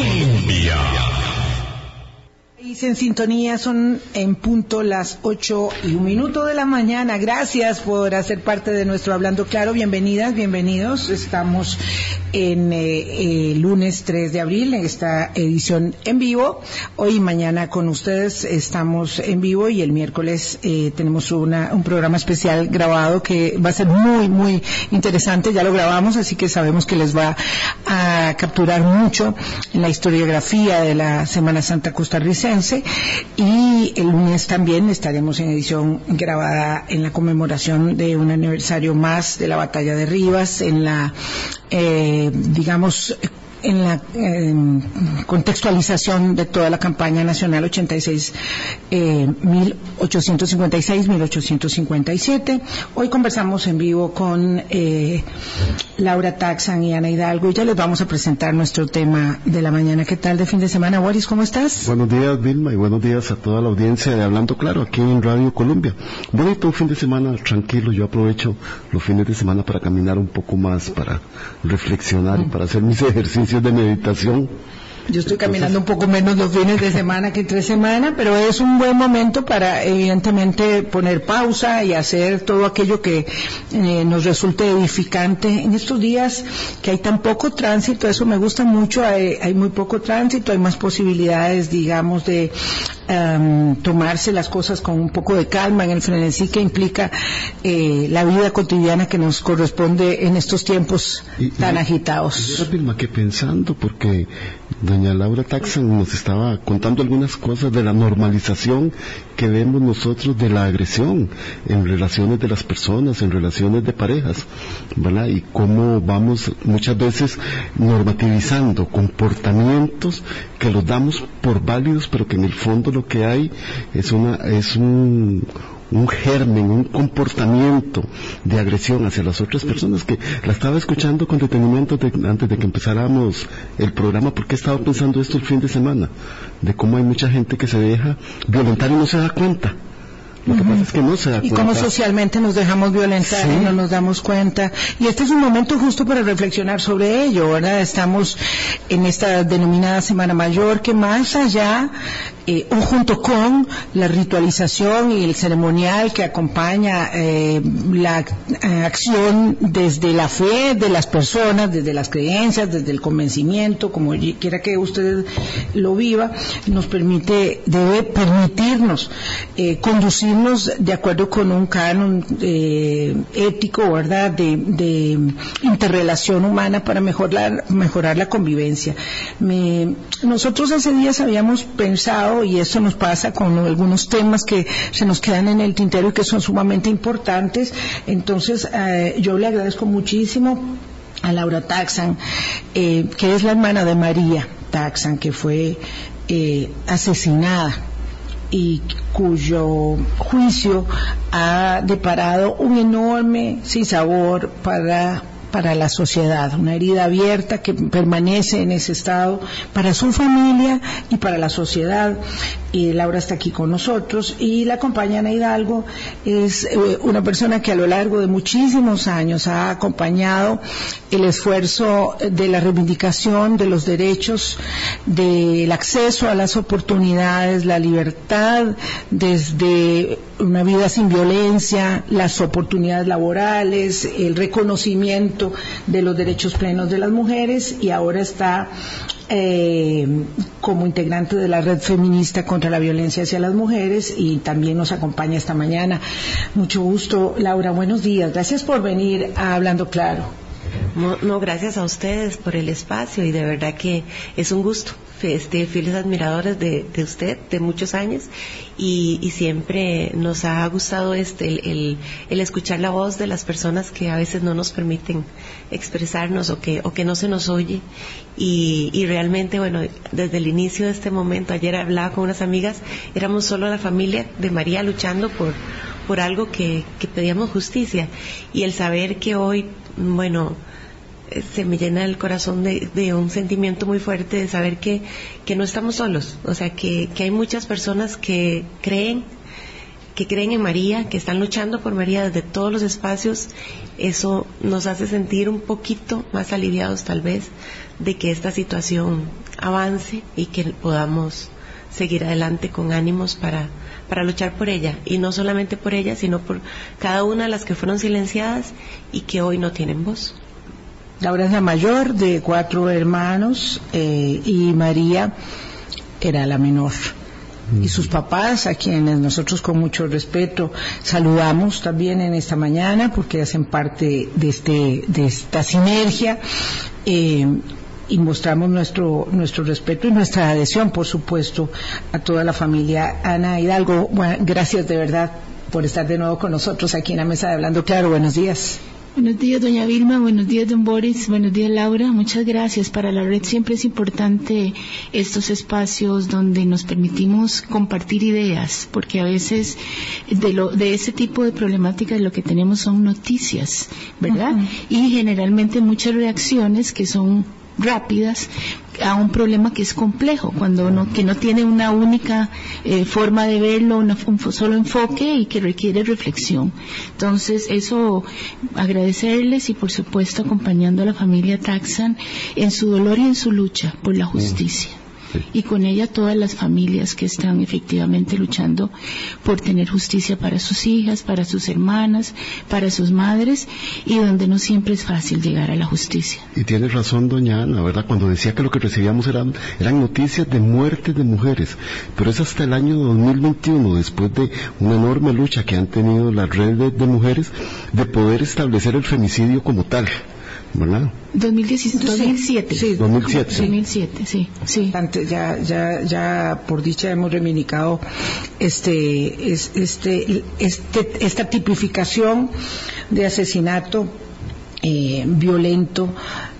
Colombia en sintonía, son en punto las ocho y un minuto de la mañana. Gracias por hacer parte de nuestro Hablando Claro. Bienvenidas, bienvenidos. Estamos en eh, lunes 3 de abril en esta edición en vivo. Hoy y mañana con ustedes estamos en vivo y el miércoles eh, tenemos una, un programa especial grabado que va a ser muy, muy interesante. Ya lo grabamos, así que sabemos que les va a capturar mucho en la historiografía de la Semana Santa costarricense y el lunes también estaremos en edición grabada en la conmemoración de un aniversario más de la batalla de Rivas, en la, eh, digamos, en la contextualización de toda la campaña nacional 86 1856 1857 hoy conversamos en vivo con eh, Laura Taxan y Ana Hidalgo y ya les vamos a presentar nuestro tema de la mañana. ¿qué tal de fin de semana Boris cómo estás? buenos días Vilma y buenos días a toda la audiencia de Hablando Claro aquí en Radio Colombia. Bonito un fin de semana tranquilo yo aprovecho los fines de semana para caminar un poco más para reflexionar y para hacer mis ejercicios de meditación. Yo estoy caminando un poco menos los fines de semana que entre semana, pero es un buen momento para, evidentemente, poner pausa y hacer todo aquello que eh, nos resulte edificante. En estos días que hay tan poco tránsito, eso me gusta mucho, hay, hay muy poco tránsito, hay más posibilidades, digamos, de um, tomarse las cosas con un poco de calma en el frenesí que implica eh, la vida cotidiana que nos corresponde en estos tiempos tan agitados. Yo, que pensando, porque doña Laura Taxan nos estaba contando algunas cosas de la normalización que vemos nosotros de la agresión en relaciones de las personas, en relaciones de parejas, ¿verdad? Y cómo vamos muchas veces normativizando comportamientos que los damos por válidos, pero que en el fondo lo que hay es una es un un germen, un comportamiento de agresión hacia las otras personas que la estaba escuchando con detenimiento antes de que empezáramos el programa porque he estado pensando esto el fin de semana, de cómo hay mucha gente que se deja violentar y no se da cuenta. Lo que pasa es que no se da y cómo socialmente nos dejamos violentar y no nos damos cuenta. Y este es un momento justo para reflexionar sobre ello, ¿verdad? Estamos en esta denominada Semana Mayor que más allá eh, o junto con la ritualización y el ceremonial que acompaña eh, la eh, acción desde la fe de las personas, desde las creencias, desde el convencimiento, como quiera que usted lo viva, nos permite, debe permitirnos de acuerdo con un canon ético, ¿verdad?, de, interrelación humana para mejorar, mejorar la convivencia. nosotros hace días habíamos pensado y eso nos pasa con algunos temas que se nos quedan en el tintero y que son sumamente importantes. Entonces, eh, yo le agradezco muchísimo a Laura Taxan, eh, que es la hermana de María Taxan, que fue eh, asesinada y cuyo juicio ha deparado un enorme sinsabor para para la sociedad, una herida abierta que permanece en ese estado para su familia y para la sociedad. Y Laura está aquí con nosotros. Y la acompaña Ana Hidalgo es eh, una persona que a lo largo de muchísimos años ha acompañado el esfuerzo de la reivindicación de los derechos, del acceso a las oportunidades, la libertad desde una vida sin violencia, las oportunidades laborales, el reconocimiento de los derechos plenos de las mujeres y ahora está eh, como integrante de la red feminista la violencia hacia las mujeres y también nos acompaña esta mañana. Mucho gusto, Laura. Buenos días. Gracias por venir a Hablando Claro. No, gracias a ustedes por el espacio y de verdad que es un gusto. Este, fieles admiradores de, usted de muchos años y, siempre nos ha gustado este el, el, escuchar la voz de las personas que a veces no nos permiten expresarnos o que, o que no se nos oye y, y realmente bueno desde el inicio de este momento ayer hablaba con unas amigas éramos solo la familia de María luchando por por algo que, que pedíamos justicia y el saber que hoy bueno se me llena el corazón de, un sentimiento muy fuerte de saber que, que no estamos solos, o sea, que, que, hay muchas personas que creen, que creen en María, que están luchando por María desde todos los espacios, eso nos hace sentir un poquito más aliviados tal vez de que esta situación avance y que podamos seguir adelante con ánimos para, para luchar por ella. Y no solamente por ella, sino por cada una de las que fueron silenciadas y que hoy no tienen voz. Laura es la mayor de cuatro hermanos eh, y María era la menor. Y sus papás, a quienes nosotros con mucho respeto saludamos también en esta mañana porque hacen parte de, este, de esta sinergia. Eh, y mostramos nuestro, nuestro respeto y nuestra adhesión, por supuesto, a toda la familia. Ana Hidalgo, gracias de verdad por estar de nuevo con nosotros aquí en la mesa de Hablando Claro. Buenos días. Buenos días, doña Vilma. Buenos días, don Boris. Buenos días, Laura. Muchas gracias. Para la red siempre es importante estos espacios donde nos permitimos compartir ideas, porque a veces de, lo, de ese tipo de problemáticas lo que tenemos son noticias, ¿verdad? Y generalmente muchas reacciones que son rápidas a un problema que es complejo, cuando no, que no tiene una única eh, forma de verlo, un solo enfoque y que requiere reflexión. Entonces, eso agradecerles y por supuesto acompañando a la familia Taxan en su dolor y en su lucha por la justicia y con ella todas las familias que están efectivamente luchando por tener justicia para sus hijas, para sus hermanas, para sus madres y donde no siempre es fácil llegar a la justicia. Y tiene razón doña Ana, ¿verdad? Cuando decía que lo que recibíamos eran, eran noticias de muerte de mujeres, pero es hasta el año 2021, después de una enorme lucha que han tenido las redes de mujeres, de poder establecer el femicidio como tal. ¿Verdad? 2017. Sí, 2007. 2007, sí, sí. Antes, ya, ya, ya por dicha hemos reivindicado este, este, este, esta tipificación de asesinato eh, violento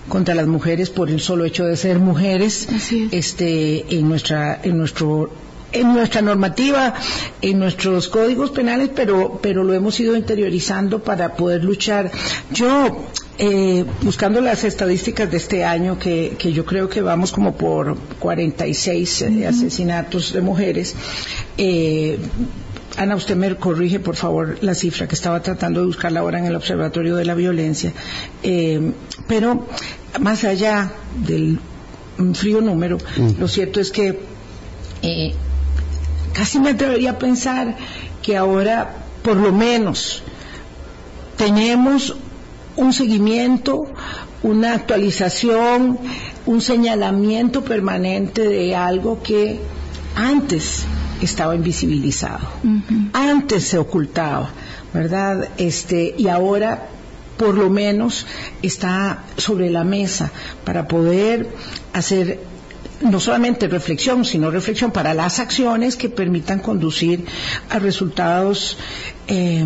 contra las mujeres por el solo hecho de ser mujeres este en nuestra en nuestro en nuestra normativa, en nuestros códigos penales, pero, pero lo hemos ido interiorizando para poder luchar. Yo, eh, buscando las estadísticas de este año, que, que, yo creo que vamos como por 46 eh, asesinatos de mujeres, eh, Ana, usted me corrige, por favor, la cifra que estaba tratando de buscar ahora en el Observatorio de la Violencia. Eh, pero, más allá del frío número, lo cierto es que eh, casi me atrevería a pensar que ahora, por lo menos, tenemos un seguimiento, una actualización, un señalamiento permanente de algo que antes estaba invisibilizado, antes se ocultaba, ¿verdad? Este, y ahora por lo menos está sobre la mesa para poder hacer no solamente reflexión, sino reflexión para las acciones que permitan conducir a resultados eh,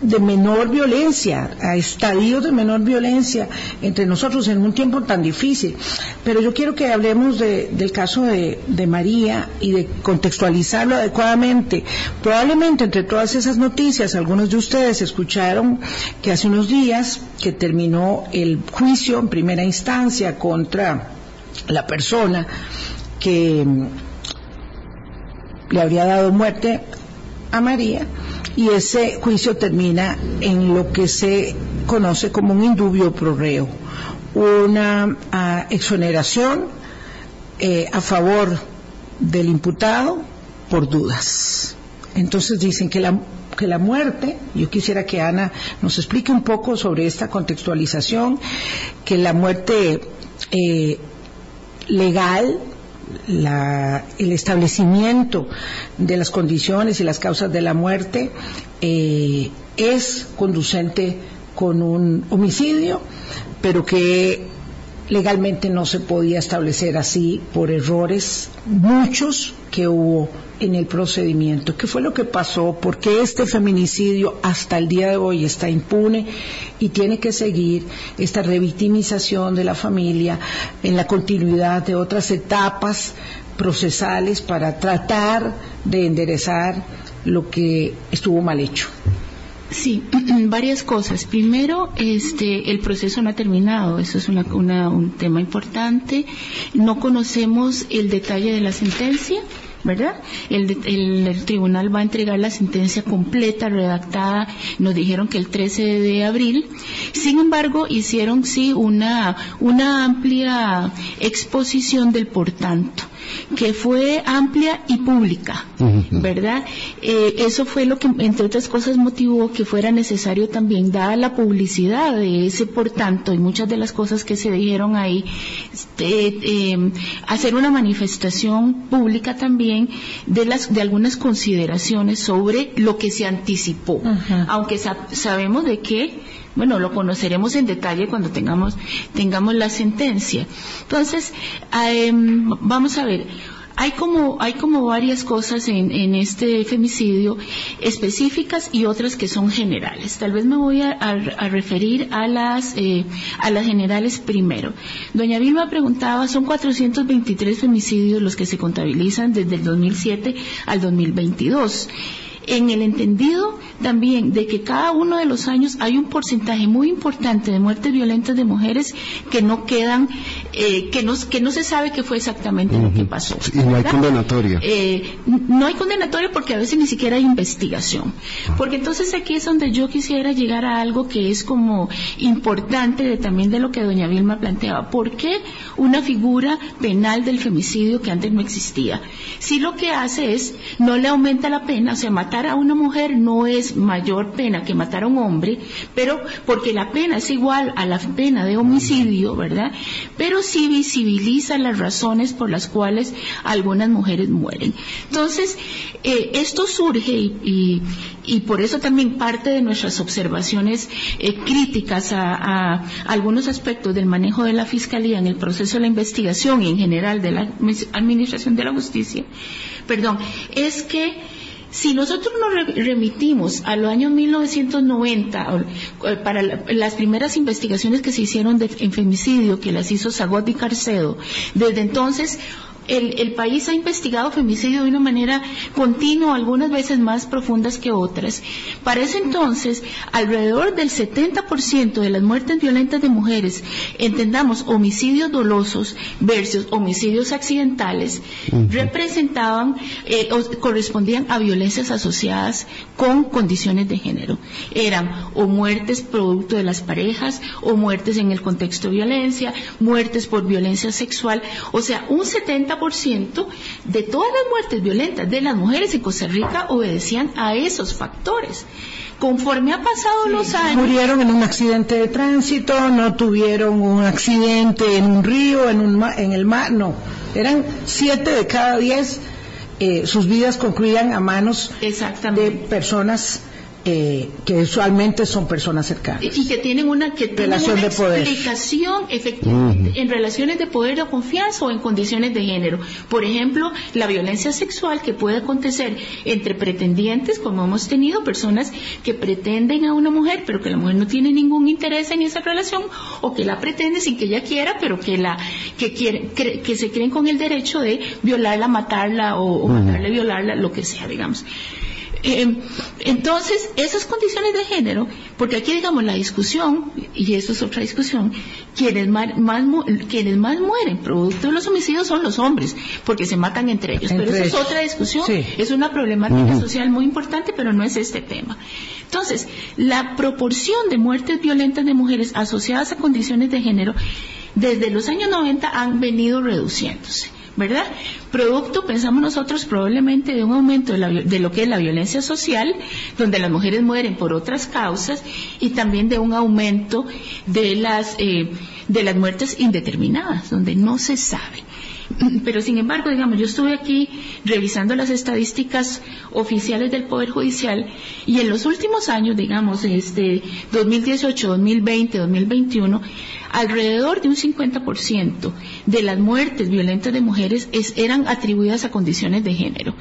de menor violencia, a estadios de menor violencia entre nosotros en un tiempo tan difícil. Pero yo quiero que hablemos del caso de, de, María y de contextualizarlo adecuadamente. Probablemente entre todas esas noticias, algunos de ustedes escucharon que hace unos días que terminó el juicio en primera instancia contra la persona que mm, le habría dado muerte a María y ese juicio termina en lo que se conoce como un indubio pro reo, una ah, exoneración eh, a favor del imputado por dudas. Entonces dicen que la, que la muerte, yo quisiera que Ana nos explique un poco sobre esta contextualización, que la muerte eh, legal, el establecimiento de las condiciones y las causas de la muerte eh, es conducente con un homicidio, pero que legalmente no se podía establecer así por errores, muchos que hubo en el procedimiento. ¿Qué fue lo que pasó? ¿Por qué este feminicidio hasta el día de hoy está impune y tiene que seguir esta revictimización de la familia en la continuidad de otras etapas procesales para tratar de enderezar lo que estuvo mal hecho? Sí, varias cosas. Primero, este, el proceso no ha terminado. Eso es un tema importante. No conocemos el detalle de la sentencia ¿verdad? El, el, tribunal va a entregar la sentencia completa, redactada, nos dijeron que el 13 de abril. Sin embargo, hicieron sí una, una amplia exposición del por tanto que fue amplia y pública, ¿verdad? Eh, eso fue lo que, entre otras cosas, motivó que fuera necesario también, dar la publicidad de ese, por tanto, y muchas de las cosas que se dijeron ahí, este, em, hacer una manifestación pública también de, las, de algunas consideraciones sobre lo que se anticipó, aunque sabemos de que bueno, lo conoceremos en detalle cuando tengamos, tengamos la sentencia. Entonces, em, vamos a ver. Hay como, hay como varias cosas en, este femicidio específicas y otras que son generales. Tal vez me voy a, referir a las, eh, a las generales primero. Doña Vilma preguntaba, son 423 femicidios los que se contabilizan desde el 2007 al 2022 en el entendido también de que cada uno de los años hay un porcentaje muy importante de muertes violentas de mujeres que no quedan, eh, que, no, que no se sabe qué fue exactamente lo que pasó. y no hay condenatoria. Eh, no hay condenatoria porque a veces ni siquiera hay investigación. Ah. Porque entonces aquí es donde yo quisiera llegar a algo que es como importante de, también de lo que doña Vilma planteaba. ¿Por qué una figura penal del femicidio que antes no existía? Si lo que hace es, no le aumenta la pena, se mata matar a una mujer no es mayor pena que matar a un hombre, pero porque la pena es igual a la pena de homicidio, ¿verdad? Pero sí visibiliza las razones por las cuales algunas mujeres mueren. Entonces, eh, esto surge y, por eso también parte de nuestras observaciones eh, críticas a, a, algunos aspectos del manejo de la Fiscalía en el proceso de la investigación y en general de la Administración de la Justicia, perdón, es que si nosotros nos remitimos a los años 1990, eh, para las primeras investigaciones que se hicieron de, en femicidio, que las hizo Zagot y Carcedo, desde entonces el, país ha investigado femicidio de una manera continua, algunas veces más profundas que otras. Para ese entonces, alrededor del 70% de las muertes violentas de mujeres, entendamos homicidios dolosos versus homicidios accidentales, representaban eh, o correspondían a violencias asociadas con condiciones de género. Eran o muertes producto de las parejas, o muertes en el contexto de violencia, muertes por violencia sexual, o sea, un 70 ciento de todas las muertes violentas de las mujeres en Costa Rica obedecían a esos factores. Conforme ha pasado los años. Murieron en un accidente de tránsito, no tuvieron un accidente en un río, en, un en el mar, no. Eran siete de cada diez, eh, sus vidas concluían a manos de personas eh, que usualmente son personas cercanas. Y que tienen una, que Relación de poder. explicación efectivamente en relaciones de poder o confianza o en condiciones de género. Por ejemplo, la violencia sexual que puede acontecer entre pretendientes, como hemos tenido personas que pretenden a una mujer, pero que la mujer no tiene ningún interés en esa relación, o que la pretende sin que ella quiera, pero que la que quiere, que se creen con el derecho de violarla, matarla o, o matarla, violarla, lo que sea, digamos. Eh, entonces, esas condiciones de género, porque aquí digamos la discusión, y eso es otra discusión, quienes más, quienes más mueren producto de los homicidios son los hombres, porque se matan entre ellos. pero eso es otra discusión, es una problemática social muy importante, pero no es este tema. Entonces, la proporción de muertes violentas de mujeres asociadas a condiciones de género, desde los años 90 han venido reduciéndose. ¿Verdad? Producto, pensamos nosotros, probablemente de un aumento de, lo que es la violencia social, donde las mujeres mueren por otras causas, y también de un aumento de las, eh, de las muertes indeterminadas, donde no se sabe. Pero sin embargo, digamos, yo estuve aquí revisando las estadísticas oficiales del Poder Judicial y en los últimos años, digamos, este 2018, 2020, 2021, alrededor de un 50% de las muertes violentas de mujeres eran atribuidas a condiciones de género,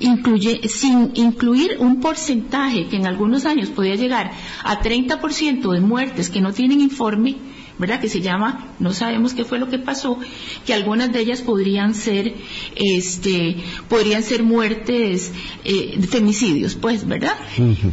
incluye, sin incluir un porcentaje que en algunos años podía llegar a 30% de muertes que no tienen informe ¿verdad? Que se llama, no sabemos qué fue lo que pasó, que algunas de ellas podrían ser, este, podrían ser muertes, eh, femicidios, pues, ¿verdad?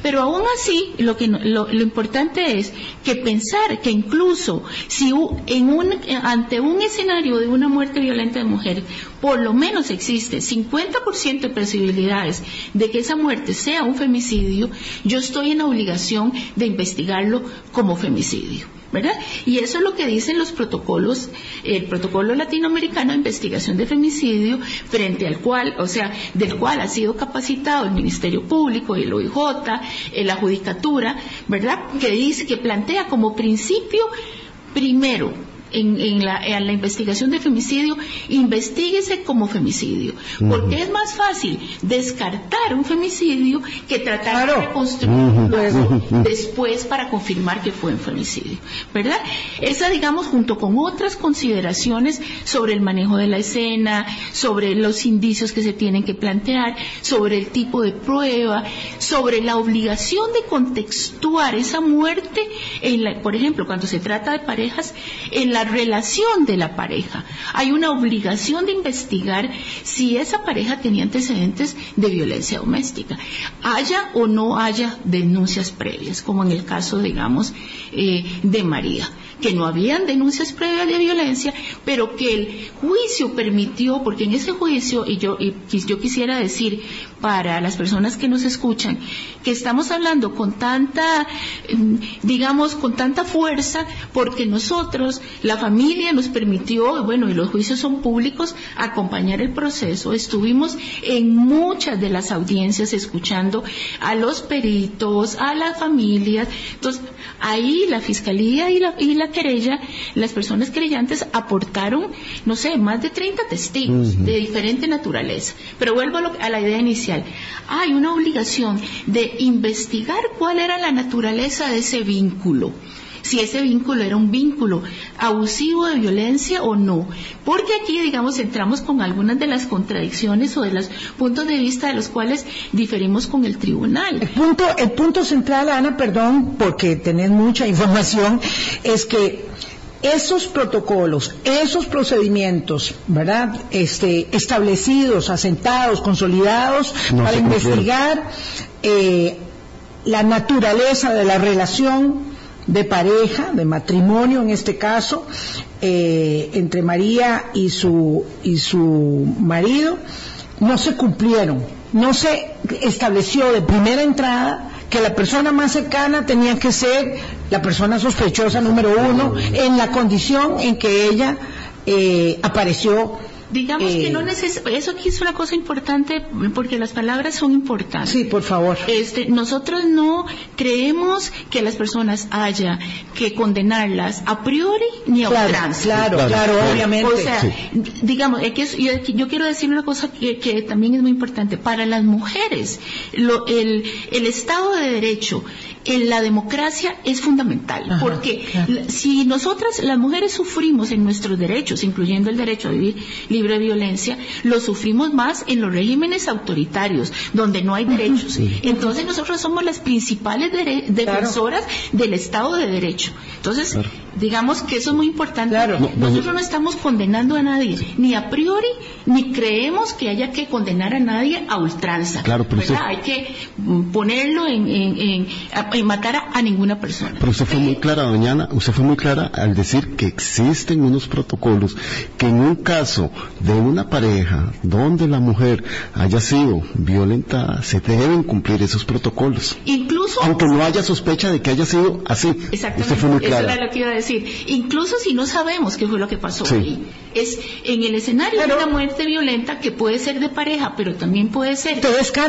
Pero aún así, lo que lo, importante es que pensar que incluso si en un, ante un escenario de una muerte violenta de mujer, por lo menos existe 50% de posibilidades de que esa muerte sea un femicidio, yo estoy en obligación de investigarlo como femicidio. ¿Verdad? Y eso es lo que dicen los protocolos, el protocolo latinoamericano de investigación de femicidio, frente al cual, o sea, del cual ha sido capacitado el Ministerio Público, el OIJ, la Judicatura, ¿verdad? Que dice, que plantea como principio, primero, en, la, investigación de femicidio, investiguese como femicidio. Porque es más fácil descartar un femicidio que tratar de reconstruirlo después para confirmar que fue un femicidio. ¿Verdad? Esa, digamos, junto con otras consideraciones sobre el manejo de la escena, sobre los indicios que se tienen que plantear, sobre el tipo de prueba, sobre la obligación de contextuar esa muerte, en por ejemplo, cuando se trata de parejas, en la la relación de la pareja. Hay una obligación de investigar si esa pareja tenía antecedentes de violencia doméstica, haya o no haya denuncias previas, como en el caso, digamos, eh, de María que no habían denuncias previas de violencia, pero que el juicio permitió, porque en ese juicio, y yo, y yo quisiera decir para las personas que nos escuchan, que estamos hablando con tanta, mm, digamos, con tanta fuerza, porque nosotros, la familia nos permitió, bueno, y los juicios son públicos, acompañar el proceso. Estuvimos en muchas de las audiencias escuchando a los peritos, a las familias. Entonces, ahí la fiscalía y la, y la querella, las personas creyentes aportaron, no sé, más de 30 testigos de diferente naturaleza. Pero vuelvo a, la idea inicial. Hay una obligación de investigar cuál era la naturaleza de ese vínculo si ese vínculo era un vínculo abusivo de violencia o no. Porque aquí, digamos, entramos con algunas de las contradicciones o de los puntos de vista de los cuales diferimos con el tribunal. El punto, el punto central, Ana, perdón, porque tenés mucha información, es que esos protocolos, esos procedimientos, ¿verdad? Este, establecidos, asentados, consolidados para investigar eh, la naturaleza de la relación de pareja, de matrimonio en este caso, eh, entre María y su, y su marido, no se cumplieron. No se estableció de primera entrada que la persona más cercana tenía que ser la persona sospechosa número uno en la condición en que ella eh, apareció Digamos que no eh, necesita, eso aquí es una cosa importante porque las palabras son importantes. Sí, por favor. Este, nosotros no creemos que las personas haya que condenarlas a priori ni a claro, Claro, claro, obviamente. O sea, digamos, yo, quiero decir una cosa que, también es muy importante. Para las mujeres, el, el Estado de Derecho en la democracia es fundamental, porque si nosotras, las mujeres, sufrimos en nuestros derechos, incluyendo el derecho a vivir libre de violencia, lo sufrimos más en los regímenes autoritarios, donde no hay derechos. Entonces nosotros somos las principales defensoras del Estado de Derecho. Entonces, digamos que eso es muy importante. nosotros no estamos condenando a nadie, ni a priori, ni creemos que haya que condenar a nadie a ultranza. Claro, Hay que ponerlo en, en, en, matar a, ninguna persona. Pero usted fue muy clara, doñana, usted fue muy clara al decir que existen unos protocolos que en un caso de una pareja donde la mujer haya sido violentada, se deben cumplir esos protocolos. Incluso. Aunque no haya sospecha de que haya sido así. Exactamente. Usted fue muy clara. Eso era lo que iba a decir. Incluso si no sabemos qué fue lo que pasó ahí. Es en el escenario de una muerte violenta que puede ser de pareja, pero también puede ser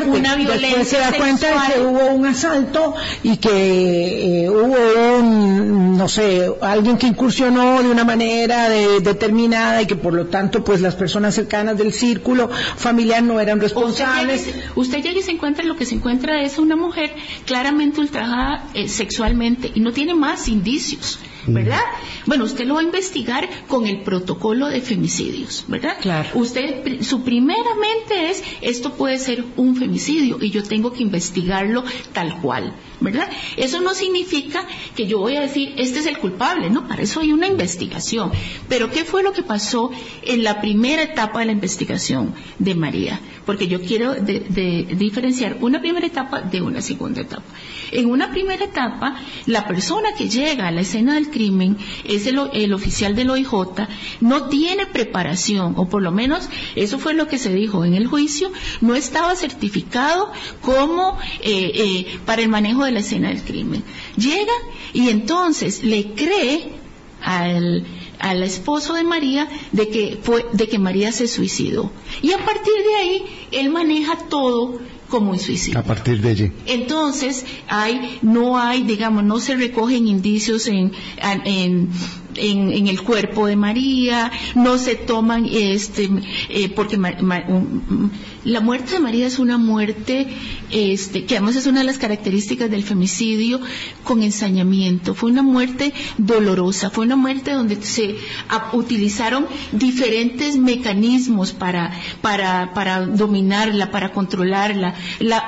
una violencia. Después se da cuenta de que hubo un asalto y que eh, hubo un, no sé, alguien que incursionó de una manera determinada y que por lo tanto pues las personas cercanas del círculo familiar no eran responsables. Usted llega y se encuentra, lo que se encuentra es una mujer claramente ultrajada eh, sexualmente y no tiene más indicios ¿verdad? Bueno, usted lo va a investigar con el protocolo de femicidios, ¿verdad? Claro. Usted, su primera mente es, esto puede ser un femicidio y yo tengo que investigarlo tal cual, ¿verdad? Eso no significa que yo voy a decir, este es el culpable, ¿no? Para eso hay una investigación. Pero ¿qué fue lo que pasó en la primera etapa de la investigación de María? Porque yo quiero diferenciar una primera etapa de una segunda etapa. En una primera etapa, la persona que llega a la escena del crimen es el, oficial del OIJ, no tiene preparación, o por lo menos eso fue lo que se dijo en el juicio, no estaba certificado como eh, eh, para el manejo de la escena del crimen. Llega y entonces le cree al, al esposo de María de que fue de que María se suicidó y a partir de ahí él maneja todo como un suicidio. A partir de allí. Entonces, hay, no hay, digamos, no se recogen indicios en, en en, el cuerpo de María, no se toman, este, eh, porque la muerte de María es una muerte, este, que además es una de las características del femicidio, con ensañamiento. Fue una muerte dolorosa, fue una muerte donde se utilizaron diferentes mecanismos para, para, para dominarla, para controlarla. La,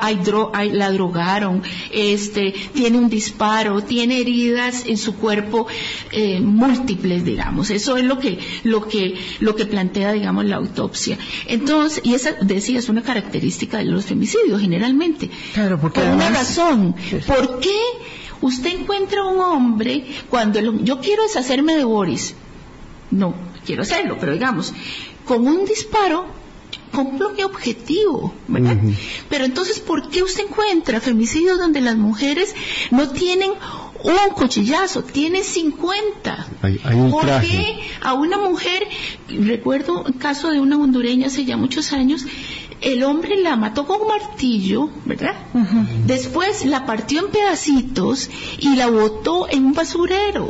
la drogaron, este, tiene un disparo, tiene heridas en su cuerpo eh, múltiples, digamos. Eso es lo que, lo que, lo que plantea, digamos, la autopsia. Entonces, y esa, decía, es una característica de los femicidios, generalmente. Claro, porque Por una razón. ¿Por qué usted encuentra un hombre cuando yo quiero deshacerme de Boris? No, quiero hacerlo, pero digamos, con un disparo cumplo mi objetivo, ¿verdad? Pero entonces, ¿por qué usted encuentra femicidios donde las mujeres no tienen un cuchillazo, tiene 50. Hay, un ¿Por qué a una mujer, recuerdo un caso de una hondureña hace ya muchos años, el hombre la mató con un martillo, ¿verdad? Después la partió en pedacitos y la botó en un basurero.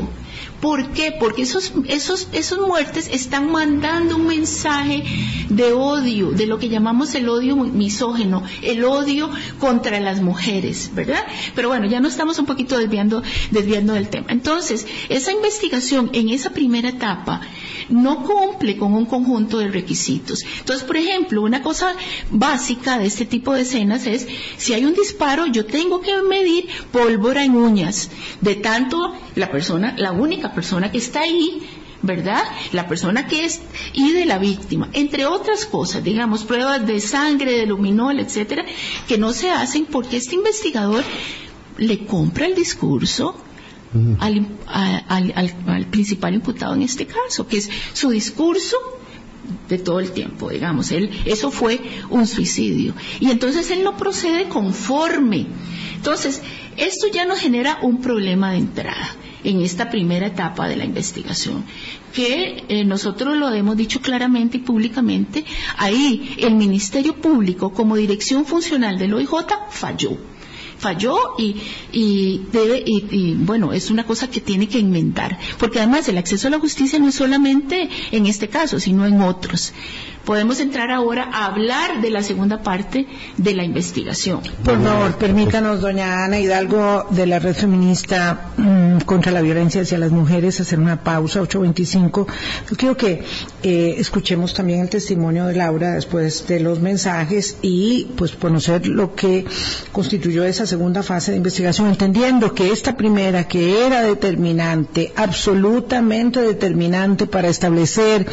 ¿Por qué? Porque esos, esos, esos muertes están mandando un mensaje de odio, de lo que llamamos el odio misógeno, el odio contra las mujeres, ¿verdad? Pero bueno, ya no estamos un poquito desviando, desviando del tema. Entonces, esa investigación en esa primera etapa no cumple con un conjunto de requisitos. Entonces, por ejemplo, una cosa básica de este tipo de escenas es, si hay un disparo, yo tengo que medir pólvora en uñas, de tanto la persona, la única persona que está ahí, ¿verdad? La persona que es y de la víctima, entre otras cosas, digamos, pruebas de sangre, de luminol, etcétera, que no se hacen porque este investigador le compra el discurso al, al, principal imputado en este caso, que es su discurso de todo el tiempo, digamos, él, eso fue un suicidio. Y entonces él no procede conforme. Entonces, esto ya nos genera un problema de entrada en esta primera etapa de la investigación, que eh, nosotros lo hemos dicho claramente y públicamente, ahí el Ministerio Público como dirección funcional del OIJ falló. Falló y, y bueno, es una cosa que tiene que inventar, porque además el acceso a la justicia no es solamente en este caso, sino en otros podemos entrar ahora a hablar de la segunda parte de la investigación. Por favor, permítanos, doña Ana Hidalgo, de la Red Feminista mm, contra la Violencia hacia las Mujeres, hacer una pausa, 8.25. Yo quiero que eh, escuchemos también el testimonio de Laura después de los mensajes y pues conocer lo que constituyó esa segunda fase de investigación, entendiendo que esta primera, que era determinante, absolutamente determinante para establecer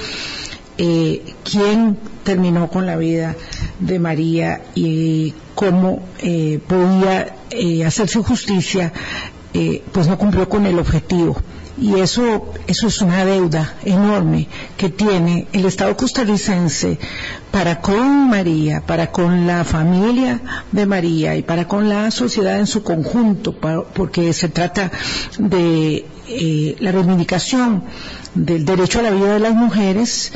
eh, quién terminó con la vida de María y cómo eh, podía eh, hacerse justicia, eh, pues no cumplió con el objetivo. Y eso, eso es una deuda enorme que tiene el Estado costarricense para con María, para con la familia de María y para con la sociedad en su conjunto, porque se trata de la reivindicación del derecho a la vida de las mujeres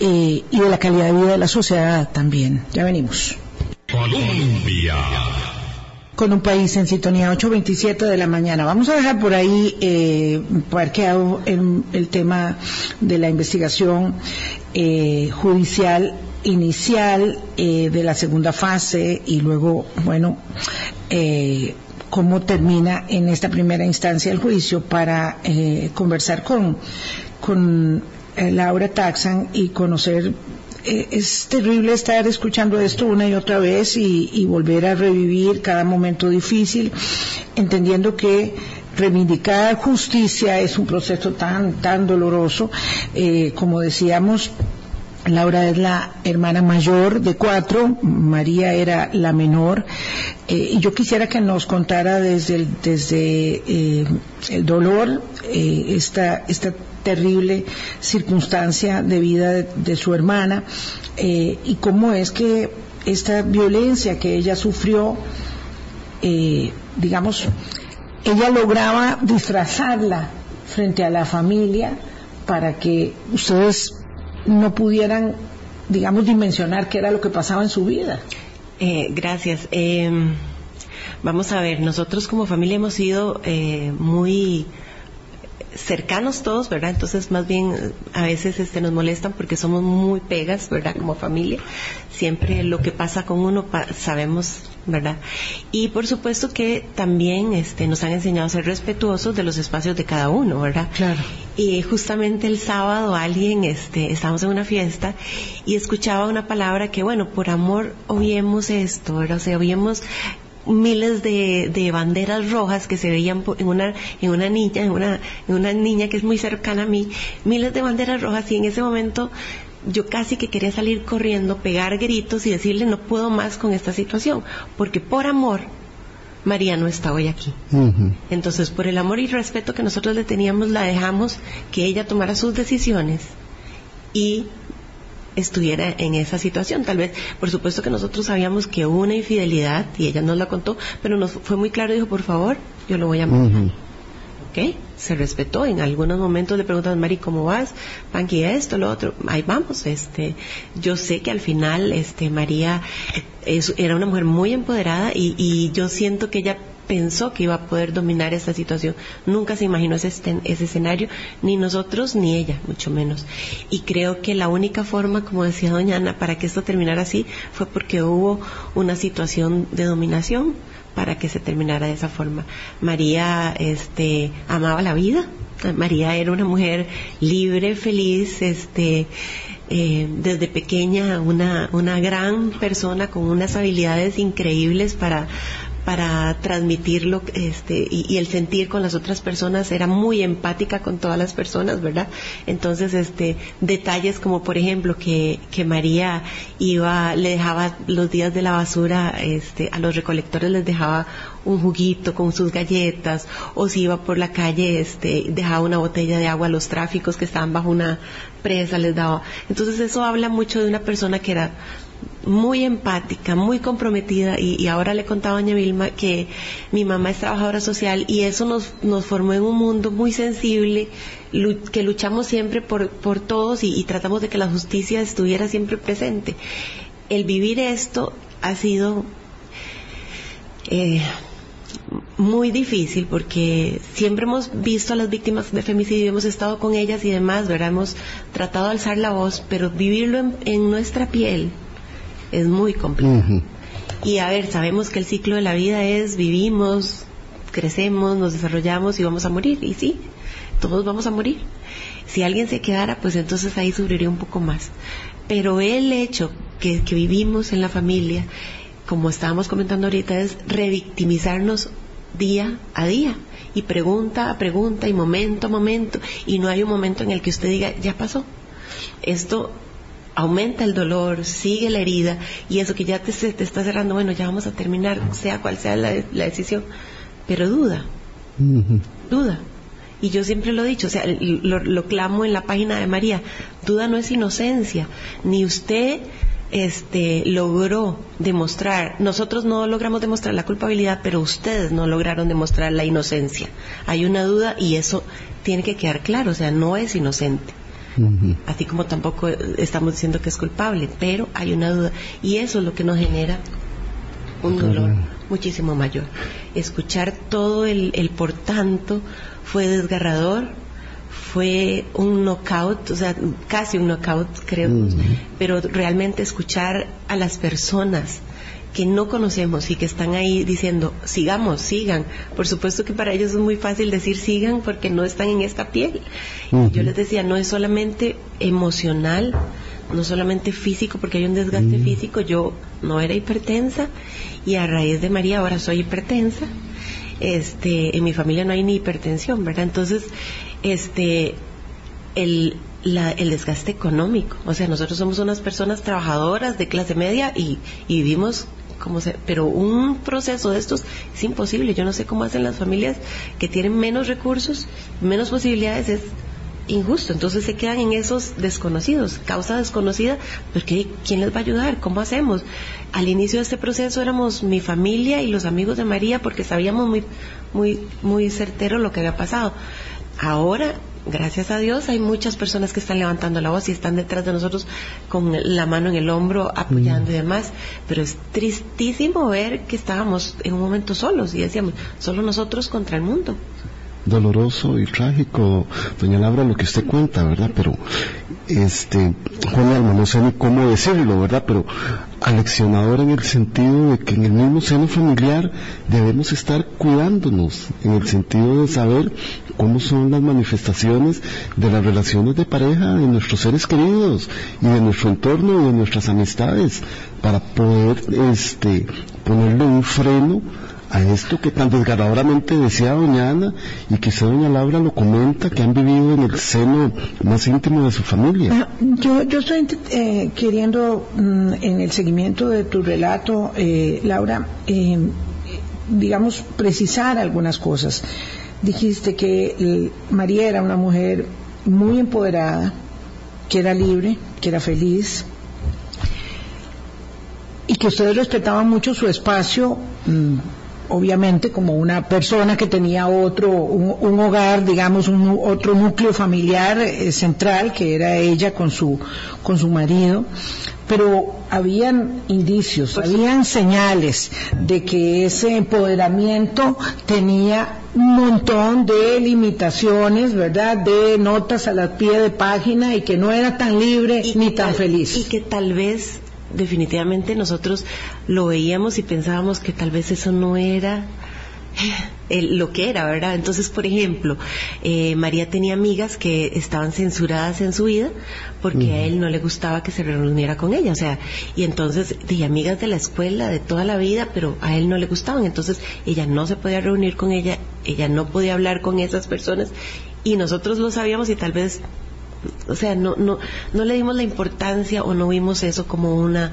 eh, y de la calidad de vida de la sociedad también. Ya venimos. Colombia. Con un país en sintonía 8.27 de la mañana. Vamos a dejar por ahí eh, parqueado el, el tema de la investigación eh, judicial inicial eh, de la segunda fase y luego, bueno, eh, cómo termina en esta primera instancia el juicio para eh, conversar con, con Laura Taxan y conocer eh, es terrible estar escuchando esto una y otra vez y, volver a revivir cada momento difícil, entendiendo que reivindicar justicia es un proceso tan tan doloroso, como decíamos, Laura es la hermana mayor de cuatro, María era la menor. Eh, y yo quisiera que nos contara desde el, desde, eh, el dolor eh, esta, esta terrible circunstancia de vida de, su hermana y cómo es que esta violencia que ella sufrió, digamos, ella lograba disfrazarla frente a la familia para que ustedes no pudieran, digamos, dimensionar qué era lo que pasaba en su vida. Eh, gracias. Em, vamos a ver, nosotros como familia hemos sido eh, muy cercanos todos, ¿verdad? Entonces, más bien, a veces este, nos molestan porque somos muy pegas, ¿verdad? Como familia. Siempre lo que pasa con uno sabemos, ¿verdad? Y por supuesto que también este, nos han enseñado a ser respetuosos de los espacios de cada uno, ¿verdad? Claro. Y justamente el sábado alguien, este, estábamos en una fiesta y escuchaba una palabra que, bueno, por amor oímos esto, ¿verdad? O sea, oímos miles de, banderas rojas que se veían en una, en una niña, en una, en una niña que es muy cercana a mí, miles de banderas rojas y en ese momento yo casi que quería salir corriendo, pegar gritos y decirle no puedo más con esta situación, porque por amor María no está hoy aquí. Entonces, por el amor y respeto que nosotros le teníamos, la dejamos que ella tomara sus decisiones y estuviera en esa situación. Tal vez, por supuesto que nosotros sabíamos que hubo una infidelidad y ella nos la contó, pero nos fue muy claro, dijo, por favor, yo lo voy a matar. ¿Ok? Se respetó. En algunos momentos le preguntan, Mari, ¿cómo vas? Panqui, esto, lo otro. Ahí vamos. Este, yo sé que al final, este, María era una mujer muy empoderada y, y yo siento que ella pensó que iba a poder dominar esta situación. Nunca se imaginó ese, ese escenario, ni nosotros ni ella, mucho menos. Y creo que la única forma, como decía doña Ana, para que esto terminara así fue porque hubo una situación de dominación para que se terminara de esa forma. María este, amaba la vida, María era una mujer libre, feliz, este, eh, desde pequeña una, una gran persona con unas habilidades increíbles para, para transmitirlo este, y, el sentir con las otras personas era muy empática con todas las personas, ¿verdad? Entonces, este, detalles como por ejemplo que, que María iba, le dejaba los días de la basura, este, a los recolectores les dejaba un juguito con sus galletas, o si iba por la calle, este, dejaba una botella de agua a los tráficos que estaban bajo una presa, les daba. Entonces eso habla mucho de una persona que era muy empática, muy comprometida y, ahora le contaba a doña Vilma que mi mamá es trabajadora social y eso nos, nos formó en un mundo muy sensible que luchamos siempre por, por todos y, tratamos de que la justicia estuviera siempre presente. El vivir esto ha sido eh, muy difícil porque siempre hemos visto a las víctimas de femicidio, hemos estado con ellas y demás, ¿verdad? hemos tratado de alzar la voz, pero vivirlo en nuestra piel es muy complicado. Y a ver, sabemos que el ciclo de la vida es vivimos, crecemos, nos desarrollamos y vamos a morir. Y sí, todos vamos a morir. Si alguien se quedara, pues entonces ahí sufriría un poco más. Pero el hecho que, que vivimos en la familia, como estábamos comentando ahorita, es revictimizarnos día a día y pregunta a pregunta y momento a momento y no hay un momento en el que usted diga ya pasó esto aumenta el dolor, sigue la herida y eso que ya te, te está cerrando, bueno, ya vamos a terminar, sea cual sea la, decisión, pero duda, duda. Y yo siempre lo he dicho, o sea, lo, lo, clamo en la página de María, duda no es inocencia, ni usted este, logró demostrar, nosotros no logramos demostrar la culpabilidad, pero ustedes no lograron demostrar la inocencia. Hay una duda y eso tiene que quedar claro, o sea, no es inocente así como tampoco estamos diciendo que es culpable, pero hay una duda y eso es lo que nos genera un dolor muchísimo mayor. Escuchar todo el, el por tanto fue desgarrador, fue un knockout, o sea, casi un knockout creo, pero realmente escuchar a las personas que no conocemos y que están ahí diciendo, sigamos, sigan. Por supuesto que para ellos es muy fácil decir sigan porque no están en esta piel. Yo les decía, no es solamente emocional, no solamente físico, porque hay un desgaste físico. Yo no era hipertensa y a raíz de María ahora soy hipertensa. Este, en mi familia no hay ni hipertensión, ¿verdad? Entonces, este, el, el desgaste económico. O sea, nosotros somos unas personas trabajadoras de clase media y, y vivimos como se, pero un proceso de estos es imposible. Yo no sé cómo hacen las familias que tienen menos recursos, menos posibilidades, es injusto. Entonces se quedan en esos desconocidos, causa desconocida, porque ¿quién les va a ayudar? ¿Cómo hacemos? Al inicio de este proceso éramos mi familia y los amigos de María porque sabíamos muy, muy, muy certero lo que había pasado. Ahora gracias a Dios hay muchas personas que están levantando la voz y están detrás de nosotros con la mano en el hombro apoyando y mm. demás, pero es tristísimo ver que estábamos en un momento solos y decíamos, solo nosotros contra el mundo doloroso y trágico, doña Laura, lo que usted cuenta, ¿verdad? Pero, este, Juan Alma, no sé ni cómo decirlo, ¿verdad? Pero aleccionador en el sentido de que en el mismo seno familiar debemos estar cuidándonos, en el sentido de saber cómo son las manifestaciones de las relaciones de pareja de nuestros seres queridos y de nuestro entorno y de nuestras amistades, para poder, este, ponerle un freno a esto que tan desgarradoramente decía doña Ana y que doña Laura lo comenta, que han vivido en el seno más íntimo de su familia. Ah, yo, yo estoy eh, queriendo, mm, en el seguimiento de tu relato, eh, Laura, eh, digamos, precisar algunas cosas. Dijiste que María era una mujer muy empoderada, que era libre, que era feliz, y que ustedes respetaban mucho su espacio mm, obviamente como una persona que tenía otro, un, hogar, digamos, un, otro núcleo familiar eh, central, que era ella con su, con su marido, pero habían indicios, pues habían señales de que ese empoderamiento tenía un montón de limitaciones, ¿verdad? De notas a la pie de página y que no era tan libre ni tan feliz. Y que tal vez definitivamente nosotros lo veíamos y pensábamos que tal vez eso no era eh, lo que era, ¿verdad? Entonces, por ejemplo, eh, María tenía amigas que estaban censuradas en su vida porque a él no le gustaba que se reuniera con ella, o sea, y entonces, de amigas de la escuela, de toda la vida, pero a él no le gustaban, entonces ella no se podía reunir con ella, ella no podía hablar con esas personas y nosotros lo sabíamos y tal vez o sea, no, no, no le dimos la importancia o no vimos eso como una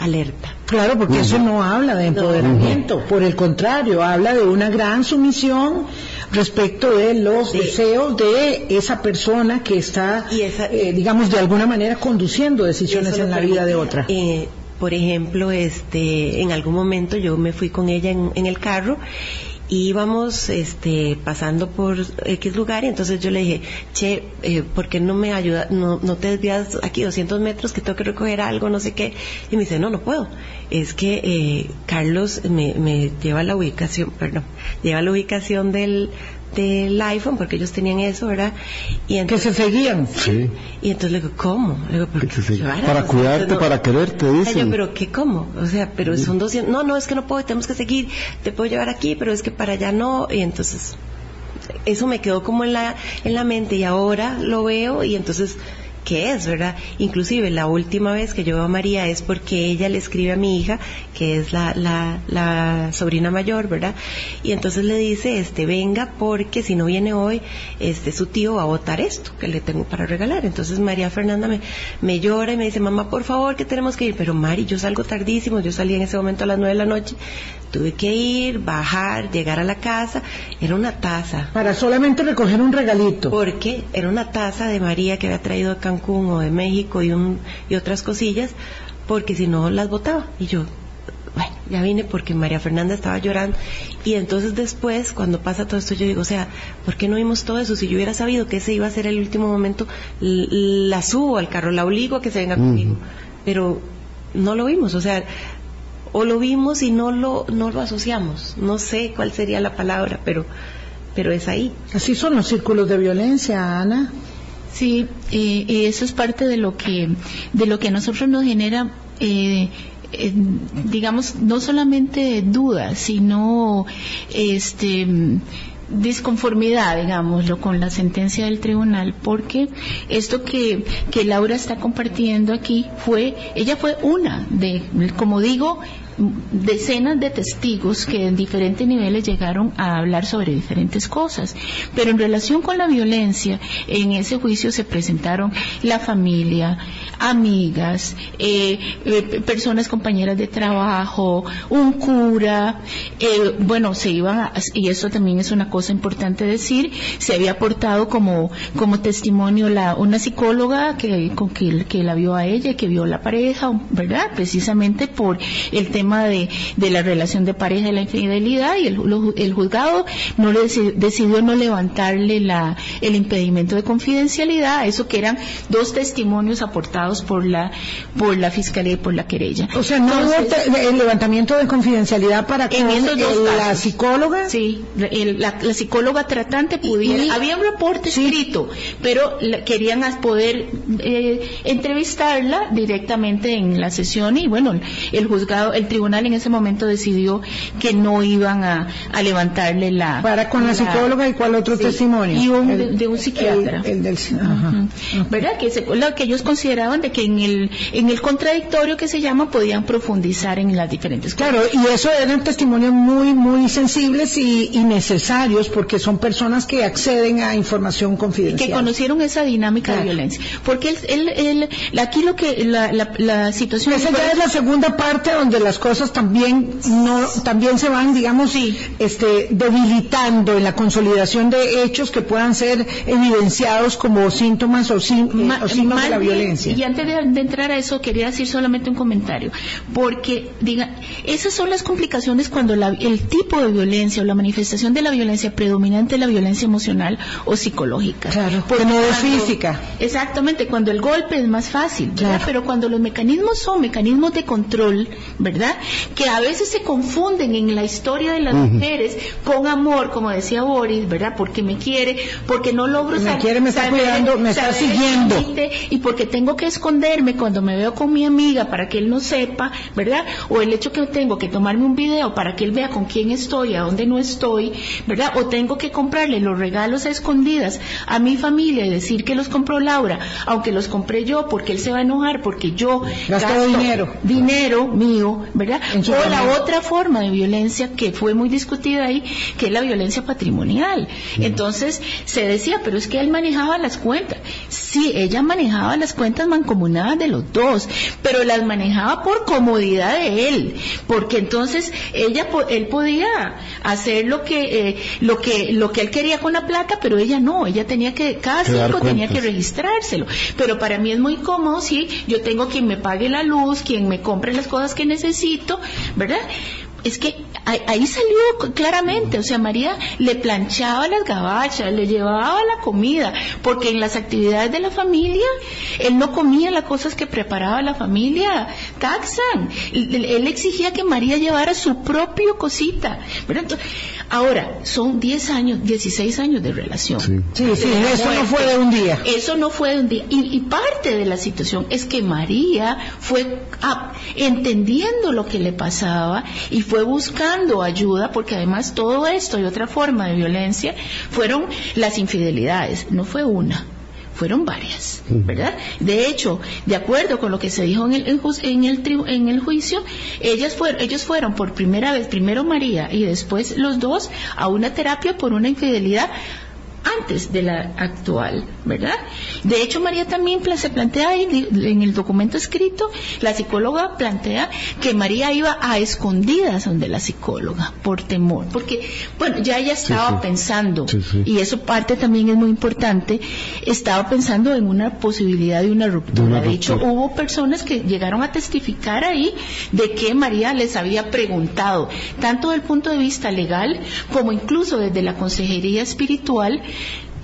alerta. Claro, porque eso no habla de empoderamiento, por el contrario, habla de una gran sumisión respecto de los deseos de esa persona que está, eh, digamos, de alguna manera conduciendo decisiones en la vida de otra. Eh, por ejemplo, este, en algún momento yo me fui con ella en, en el carro íbamos este, pasando por X lugar y entonces yo le dije, che, eh, ¿por qué no me ayuda, no, no te desvías aquí 200 metros que tengo que recoger algo, no sé qué? Y me dice, no, no puedo. Es que eh, Carlos me, me lleva la ubicación, perdón, lleva la ubicación del, del iPhone, porque ellos tenían eso, ¿verdad? Y entonces, que se seguían. Sí. Y entonces le digo, ¿cómo? Le digo, para cuidarte, para quererte, dicen. Yo, pero ¿qué cómo? O sea, pero son 200, no, no, es que no puedo, tenemos que seguir, te puedo llevar aquí, pero es que para allá no, y entonces eso me quedó como en la, en la mente y ahora lo veo y entonces qué es, ¿verdad? Inclusive la última vez que yo veo a María es porque ella le escribe a mi hija, que es la, la, la sobrina mayor, ¿verdad? Y entonces le dice, este, venga porque si no viene hoy, este, su tío va a votar esto que le tengo para regalar. Entonces María Fernanda me, me llora y me dice, mamá, por favor, que tenemos que ir. Pero Mari, yo salgo tardísimo, yo salí en ese momento a las nueve de la noche, tuve que ir, bajar, llegar a la casa, era una taza. Para solamente recoger un regalito. Porque era una taza de María que había traído de Cancún o de México y, un, y otras cosillas, porque si no las botaba. Y yo, bueno, ya vine porque María Fernanda estaba llorando. Y entonces después, cuando pasa todo esto, yo digo, o sea, ¿por qué no vimos todo eso? Si yo hubiera sabido que ese iba a ser el último momento, la subo al carro, la obligo a que se venga conmigo. Pero no lo vimos, o sea, o lo vimos y no lo, no lo asociamos. No sé cuál sería la palabra, pero, pero es ahí. Así son los círculos de violencia, Ana. Sí, eh, eso es parte de lo que, de lo que a nosotros nos genera eh, eh, digamos, no solamente dudas, sino este disconformidad, digámoslo, con la sentencia del tribunal, porque esto que, que Laura está compartiendo aquí fue, ella fue una de, como digo, decenas de testigos que en diferentes niveles llegaron a hablar sobre diferentes cosas. Pero en relación con la violencia, en ese juicio se presentaron la familia, amigas, eh, eh, personas compañeras de trabajo, un cura, eh, bueno, se iban a, y eso también es una cosa importante decir, se había aportado como, como testimonio la, una psicóloga que, con que, que la vio a ella, que vio a la pareja, ¿verdad? Precisamente por el tema de, la relación de pareja y la infidelidad y el, juzgado no le decidió no levantarle la, el impedimento de confidencialidad, eso que eran dos testimonios aportados por la, por la fiscalía y por la querella. O sea, no hubo el levantamiento de confidencialidad para que la psicóloga. Sí, la, psicóloga tratante pudiera. había un reporte escrito, pero querían poder eh, entrevistarla directamente en la sesión y bueno, el juzgado, el tribunal tribunal en ese momento decidió que no iban a, levantarle la... ¿Para con la, psicóloga y cuál otro testimonio? Y un, de, un psiquiatra. El, del... ¿Verdad? Que, lo que ellos consideraban de que en el, en el contradictorio que se llama podían profundizar en las diferentes cosas. Claro, y eso eran testimonios muy, muy sensibles y, necesarios porque son personas que acceden a información confidencial. Que conocieron esa dinámica de violencia. Porque el, aquí lo que la, la, situación... Esa ya es la segunda parte donde las cosas también no también se van digamos este debilitando en la consolidación de hechos que puedan ser evidenciados como síntomas o, signos de la violencia. y antes de, entrar a eso quería decir solamente un comentario porque diga esas son las complicaciones cuando el tipo de violencia o la manifestación de la violencia predominante es la violencia emocional o psicológica. Claro porque no es física. Exactamente cuando el golpe es más fácil pero cuando los mecanismos son mecanismos de control verdad que a veces se confunden en la historia de las mujeres con amor, como decía Boris, ¿verdad? Porque me quiere, porque no logro me quiere, me está cuidando, me está siguiendo. Y porque tengo que esconderme cuando me veo con mi amiga para que él no sepa, ¿verdad? O el hecho que tengo que tomarme un video para que él vea con quién estoy, a dónde no estoy, ¿verdad? O tengo que comprarle los regalos a escondidas a mi familia y decir que los compró Laura, aunque los compré yo porque él se va a enojar porque yo gasto dinero, dinero mío, ¿verdad? O la otra forma de violencia que fue muy discutida ahí, que es la violencia patrimonial. Entonces se decía, pero es que él manejaba las cuentas. Sí, ella manejaba las cuentas mancomunadas de los dos, pero las manejaba por comodidad de él, porque entonces ella, él podía hacer lo que, eh, lo que, lo que él quería con la plata, pero ella no, ella tenía que, cada cinco tenía que registrárselo. Pero para mí es muy cómodo si yo tengo quien me pague la luz, quien me compre las cosas que necesito, ¿verdad? es que ahí salió claramente, o sea, María le planchaba las gabachas, le llevaba la comida, porque en las actividades de la familia, él no comía las cosas que preparaba la familia, taxan, él, exigía que María llevara su propio cosita, ahora, son 10 años, 16 años de relación. Sí, sí, eso no fue de un día. Eso no fue de un día, y, parte de la situación es que María fue entendiendo lo que le pasaba y fue buscando ayuda, porque además todo esto y otra forma de violencia fueron las infidelidades, no fue una fueron varias, ¿verdad? De hecho, de acuerdo con lo que se dijo en el, en el, en el juicio, ellas fueron, ellos fueron por primera vez, primero María y después los dos, a una terapia por una infidelidad antes de la actual, ¿verdad? De hecho, María también se plantea ahí, en el documento escrito, la psicóloga plantea que María iba a escondidas donde la psicóloga, por temor, porque, bueno, ya ella estaba pensando, y eso parte también es muy importante, estaba pensando en una posibilidad de una ruptura. De, hecho, hubo personas que llegaron a testificar ahí de que María les había preguntado, tanto desde el punto de vista legal como incluso desde la consejería espiritual,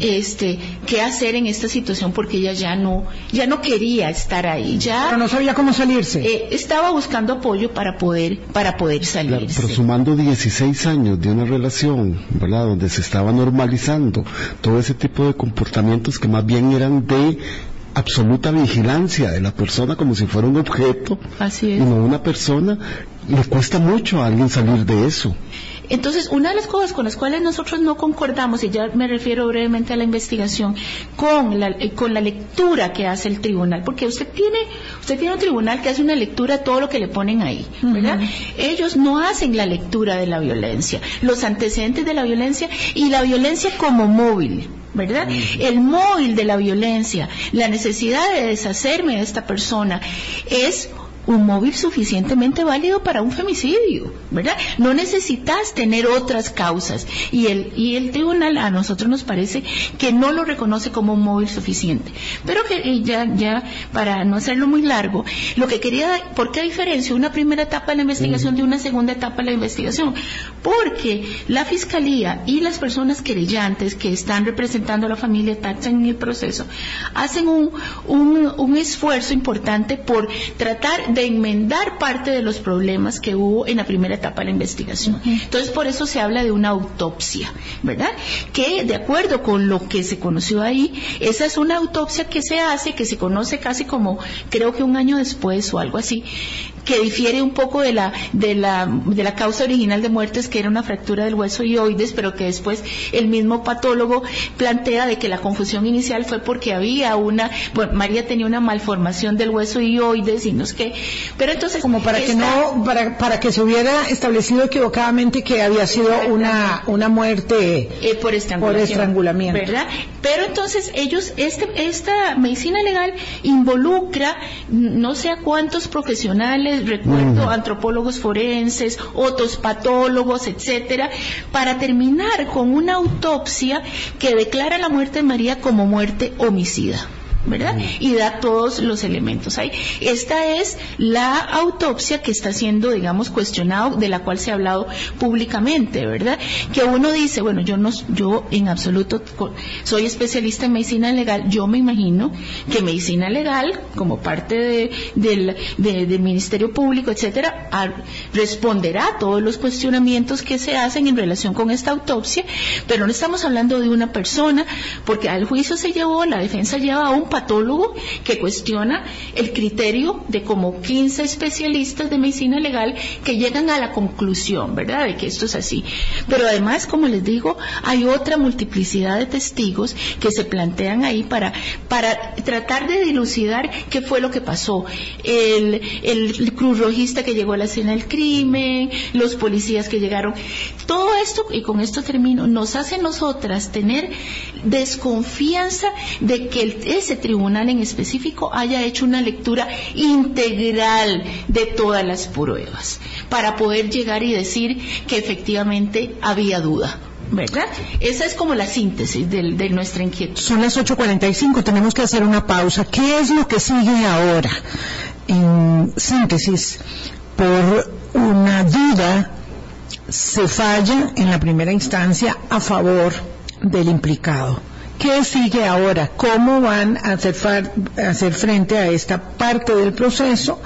este qué hacer en esta situación porque ella ya no ya no quería estar ahí ya pero no sabía cómo salirse eh, estaba buscando apoyo para poder para poder salir pero sumando 16 años de una relación verdad donde se estaba normalizando todo ese tipo de comportamientos que más bien eran de absoluta vigilancia de la persona como si fuera un objeto Así es. y no una persona, le cuesta mucho a alguien salir de eso. Entonces, una de las cosas con las cuales nosotros no concordamos, y ya me refiero brevemente a la investigación, con la, eh, con la lectura que hace el tribunal, porque usted tiene, usted tiene un tribunal que hace una lectura de todo lo que le ponen ahí, ¿verdad? Ellos no hacen la lectura de la violencia, los antecedentes de la violencia y la violencia como móvil. ¿verdad? El móvil de la violencia, la necesidad de deshacerme de esta persona es un móvil suficientemente válido para un femicidio, ¿verdad? No necesitas tener otras causas y el y el tribunal a nosotros nos parece que no lo reconoce como un móvil suficiente. Pero que ya ya para no hacerlo muy largo, lo que quería ¿por qué diferencia una primera etapa de la investigación de una segunda etapa de la investigación? Porque la fiscalía y las personas querellantes que están representando a la familia Taxa en el proceso hacen un, un, un esfuerzo importante por tratar de enmendar parte de los problemas que hubo en la primera etapa de la investigación. Entonces, por eso se habla de una autopsia, ¿verdad? Que de acuerdo con lo que se conoció ahí, esa es una autopsia que se hace, que se conoce casi como, creo que un año después o algo así, que difiere un poco de la, de la, de la causa original de muertes, que era una fractura del hueso ioides, pero que después el mismo patólogo plantea de que la confusión inicial fue porque había una, bueno, María tenía una malformación del hueso ioides y no es que, pero entonces como para que no para, para que se hubiera establecido equivocadamente que había sido una una muerte eh, por estrangulación. Por estrangulamiento. ¿Verdad? Pero entonces ellos, este, esta medicina legal involucra no sé a cuántos profesionales, recuerdo, antropólogos forenses, otros patólogos, etcétera, para terminar con una autopsia que declara la muerte de María como muerte homicida. ¿Verdad? Y da todos los elementos ahí. Esta es la autopsia que está siendo, digamos, cuestionado, de la cual se ha hablado públicamente, ¿verdad? Que uno dice, bueno, yo no, yo en absoluto soy especialista en medicina legal, yo me imagino que medicina legal, como parte de- del, de- del Ministerio Público, etcétera, a- responderá a todos los cuestionamientos que se hacen en relación con esta autopsia, pero no estamos hablando de una persona, porque al juicio se llevó, la defensa lleva a un patólogo que cuestiona el criterio de como 15 especialistas de medicina legal que llegan a la conclusión, ¿verdad?, de que esto es así. Pero además, como les digo, hay otra multiplicidad de testigos que se plantean ahí para, para tratar de dilucidar qué fue lo que pasó. El, el cruz rojista que llegó a la escena del crimen, los policías que llegaron. Todo esto, y con esto termino, nos hace nosotras tener desconfianza de que el- tribunal en específico haya hecho una lectura integral de todas las pruebas para poder llegar y decir que efectivamente había duda. ¿Verdad? Esa es como la síntesis del- de, nuestra inquietud. Son las 8.45, tenemos que hacer una pausa. ¿Qué es lo que sigue ahora? En síntesis, por una duda, se falla en la primera instancia a favor del implicado. ¿Qué sigue ahora? ¿Cómo van a hacer, frente a esta parte del proceso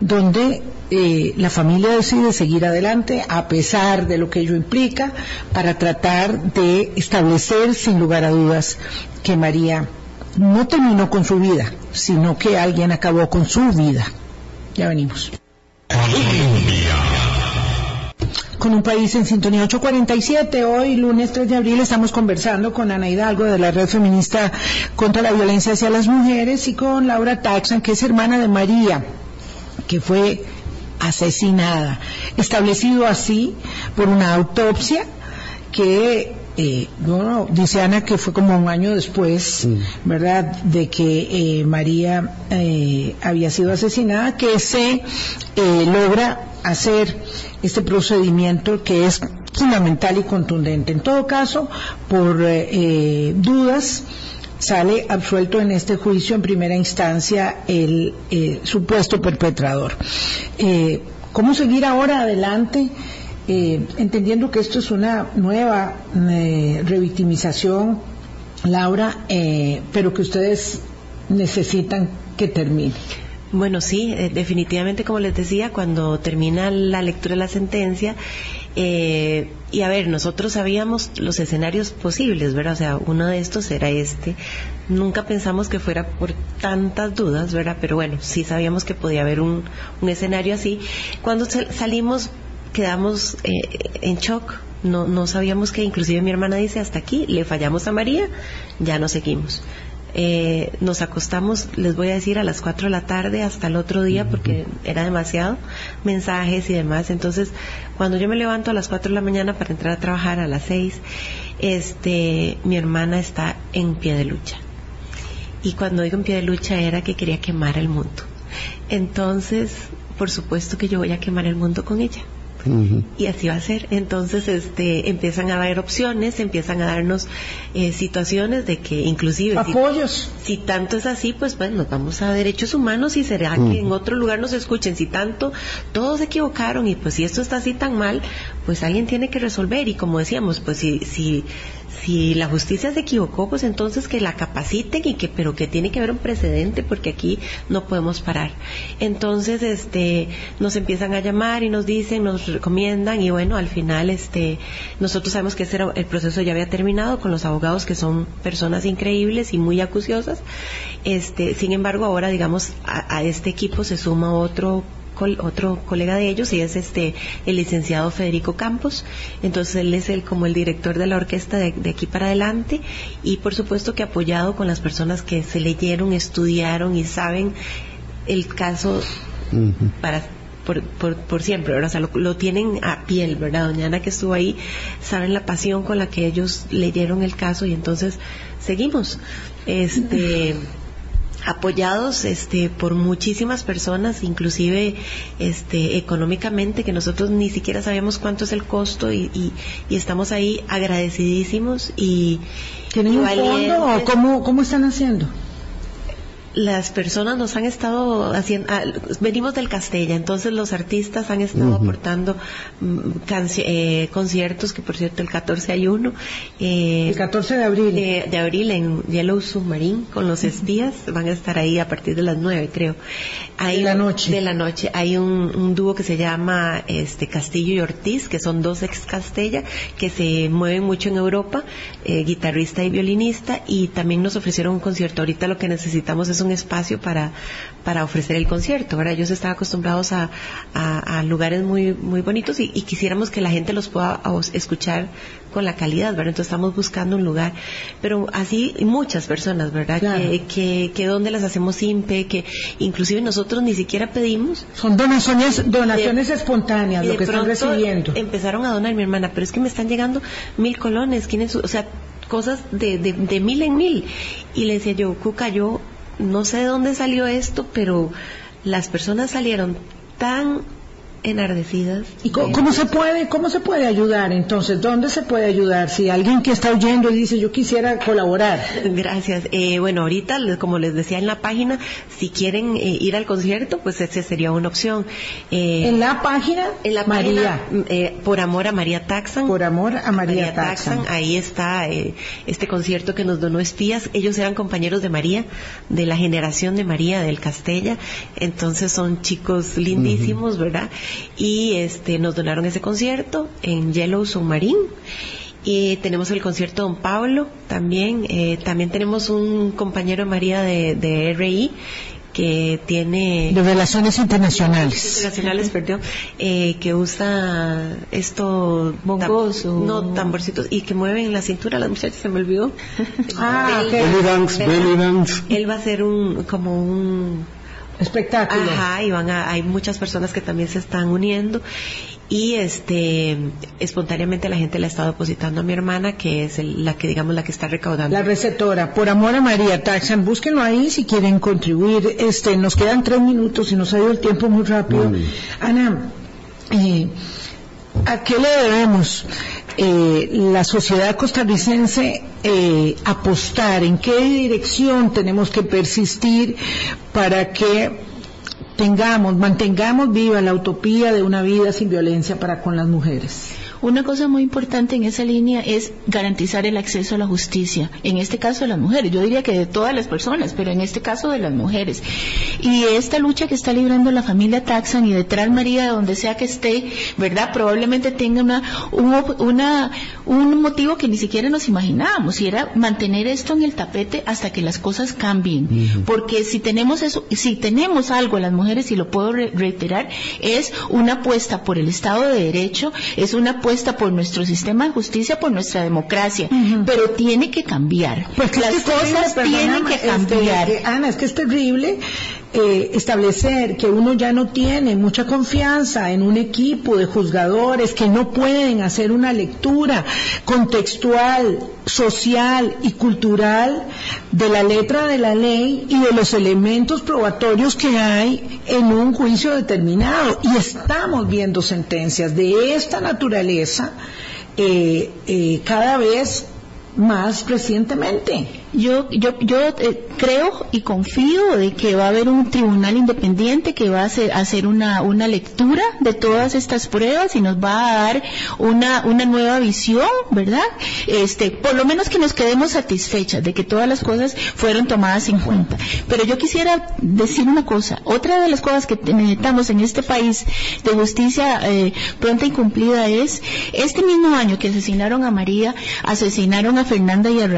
donde eh, la familia decide seguir adelante a pesar de lo que ello implica para tratar de establecer sin lugar a dudas que María no terminó con su vida, sino que alguien acabó con su vida? Ya venimos. Con un país en sintonía 847. Hoy, lunes 3 de abril, estamos conversando con Ana Hidalgo de la Red Feminista contra la Violencia hacia las Mujeres y con Laura Taxan, que es hermana de María, que fue asesinada. Establecido así por una autopsia que eh, bueno, dice Ana que fue como un año después, ¿verdad?, de que eh, María eh, había sido asesinada, que se eh, logra hacer este procedimiento que es fundamental y contundente. En todo caso, por eh, dudas, sale absuelto en este juicio en primera instancia el eh, supuesto perpetrador. ¿Cómo seguir ahora adelante? Eh, entendiendo que esto es una nueva eh, revictimización, Laura, eh, pero que ustedes necesitan que termine. Bueno, sí, eh, definitivamente, como les decía, cuando termina la lectura de la sentencia, eh, y a ver, nosotros sabíamos los escenarios posibles, ¿verdad? O sea, uno de estos era este. Nunca pensamos que fuera por tantas dudas, ¿verdad? Pero bueno, sí sabíamos que podía haber un, un escenario así. Cuando salimos, quedamos eh, en shock. No, no sabíamos que, inclusive mi hermana dice, hasta aquí, le fallamos a María, ya no seguimos. Eh, nos acostamos, les voy a decir, a las 4 de la tarde hasta el otro día porque era demasiado mensajes y demás. Entonces, cuando yo me levanto a las 4 de la mañana para entrar a trabajar a las 6, este, mi hermana está en pie de lucha. Y cuando digo en pie de lucha era que quería quemar el mundo. Entonces, por supuesto que yo voy a quemar el mundo con ella. Y así va a ser. Entonces, este, empiezan a haber opciones, empiezan a darnos eh, situaciones de que inclusive... Apoyos. Si, tanto es así, pues bueno, nos vamos a derechos humanos y será que en otro lugar nos escuchen. Si tanto todos se equivocaron y pues si esto está así tan mal, pues alguien tiene que resolver. Y como decíamos, pues si, si si la justicia se equivocó, pues entonces que la capaciten y que, pero que tiene que haber un precedente porque aquí no podemos parar. Entonces, este, nos empiezan a llamar y nos dicen, nos recomiendan y bueno, al final, este, nosotros sabemos que ese el proceso ya había terminado con los abogados que son personas increíbles y muy acuciosas. Este, sin embargo, ahora digamos a, a este equipo se suma otro otro colega de ellos y es este el licenciado Federico Campos. Entonces él es el como el director de la orquesta de, aquí para adelante y por supuesto que apoyado con las personas que se leyeron, estudiaron y saben el caso para por, por, siempre, O sea, lo, tienen a piel, ¿verdad? Doña Ana que estuvo ahí, saben la pasión con la que ellos leyeron el caso y entonces seguimos. Este apoyados este por muchísimas personas inclusive este económicamente que nosotros ni siquiera sabemos cuánto es el costo y, y, estamos ahí agradecidísimos y tienen un fondo o cómo, cómo están haciendo las personas nos han estado haciendo, ah, venimos del Castella, entonces los artistas han estado aportando mm, eh, conciertos, que por cierto el 14 hay uno. Eh, el 14 de abril. De, abril en Yellow Submarine con los espías, van a estar ahí a partir de las 9 creo. Hay, de la noche. De la noche. Hay un, dúo que se llama este Castillo y Ortiz, que son dos ex Castella, que se mueven mucho en Europa, eh, guitarrista y violinista, y también nos ofrecieron un concierto. Ahorita lo que necesitamos es un espacio para, para ofrecer el concierto. Ahora ellos están acostumbrados a, a, lugares muy, muy bonitos y, quisiéramos que la gente los pueda escuchar con la calidad, ¿verdad? Entonces estamos buscando un lugar. Pero así muchas personas, ¿verdad? Que, que, donde las hacemos simple, que inclusive nosotros ni siquiera pedimos. Son donaciones, donaciones espontáneas lo que están recibiendo. Empezaron a donar mi hermana, pero es que me están llegando mil colones, o sea, cosas de, de, de mil en mil. Y le decía yo, Cuca, yo no sé de dónde salió esto, pero las personas salieron tan enardecidas. ¿Y cómo, se puede, cómo se puede ayudar entonces? ¿Dónde se puede ayudar? Si alguien que está oyendo y dice yo quisiera colaborar. Gracias. Eh, bueno, ahorita, como les decía en la página, si quieren eh, ir al concierto, pues esa sería una opción. Eh, ¿En la página? En la María. por amor a María Taxan. Por amor a María, Taxan. Ahí está este concierto que nos donó Espías. Ellos eran compañeros de María, de la generación de María del Castella. Entonces son chicos lindísimos, ¿verdad? Y este nos donaron ese concierto en Yellow Submarine. Y tenemos el concierto Don Pablo también. Eh, también tenemos un compañero María de, de RI que tiene de relaciones internacionales. Internacionales perdón eh, que usa esto bongos no tamborcitos y que mueven la cintura. Las muchachas se me olvidó. Ah belly dance belly dance. Él va a ser un como un espectáculo. Ajá, y van a, hay muchas personas que también se están uniendo. Y este espontáneamente la gente le ha estado depositando a mi hermana que es la que digamos la que está recaudando. La receptora. Por amor a María Taxan búsquenlo ahí si quieren contribuir. Este nos quedan tres minutos y nos ha ido el tiempo muy rápido. Ana eh, ¿a qué le debemos eh, la sociedad costarricense eh, apostar? ¿En qué dirección tenemos que persistir para que tengamos, mantengamos viva la utopía de una vida sin violencia para con las mujeres? Una cosa muy importante en esa línea es garantizar el acceso a la justicia, en este caso de las mujeres, yo diría que de todas las personas, pero en este caso de las mujeres. Y esta lucha que está librando la familia Taxan y detrás María, de donde sea que esté, ¿verdad? Probablemente tenga una, un, una, un motivo que ni siquiera nos imaginábamos, y era mantener esto en el tapete hasta que las cosas cambien. Porque si tenemos eso, si tenemos algo las mujeres, y lo puedo reiterar, es una apuesta por el Estado de Derecho, es una apuesta por nuestro sistema de justicia, por nuestra democracia, pero tiene que cambiar. Pues las cosas tienen que este, cambiar. Eh, Ana, es que es terrible eh, establecer que uno ya no tiene mucha confianza en un equipo de juzgadores que no pueden hacer una lectura contextual, social y cultural de la letra de la ley y de los elementos probatorios que hay en un juicio determinado. Y estamos viendo sentencias de esta naturaleza eh, eh, cada vez más recientemente. Yo, yo, yo eh, creo y confío de que va a haber un tribunal independiente que va a hacer, hacer una, una lectura de todas estas pruebas y nos va a dar una, una nueva visión, ¿verdad? Este, por lo menos que nos quedemos satisfechas de que todas las cosas fueron tomadas en cuenta. Pero yo quisiera decir una cosa. Otra de las cosas que necesitamos en este país de justicia eh, pronta y cumplida es, este mismo año que asesinaron a María, asesinaron a Fernanda y a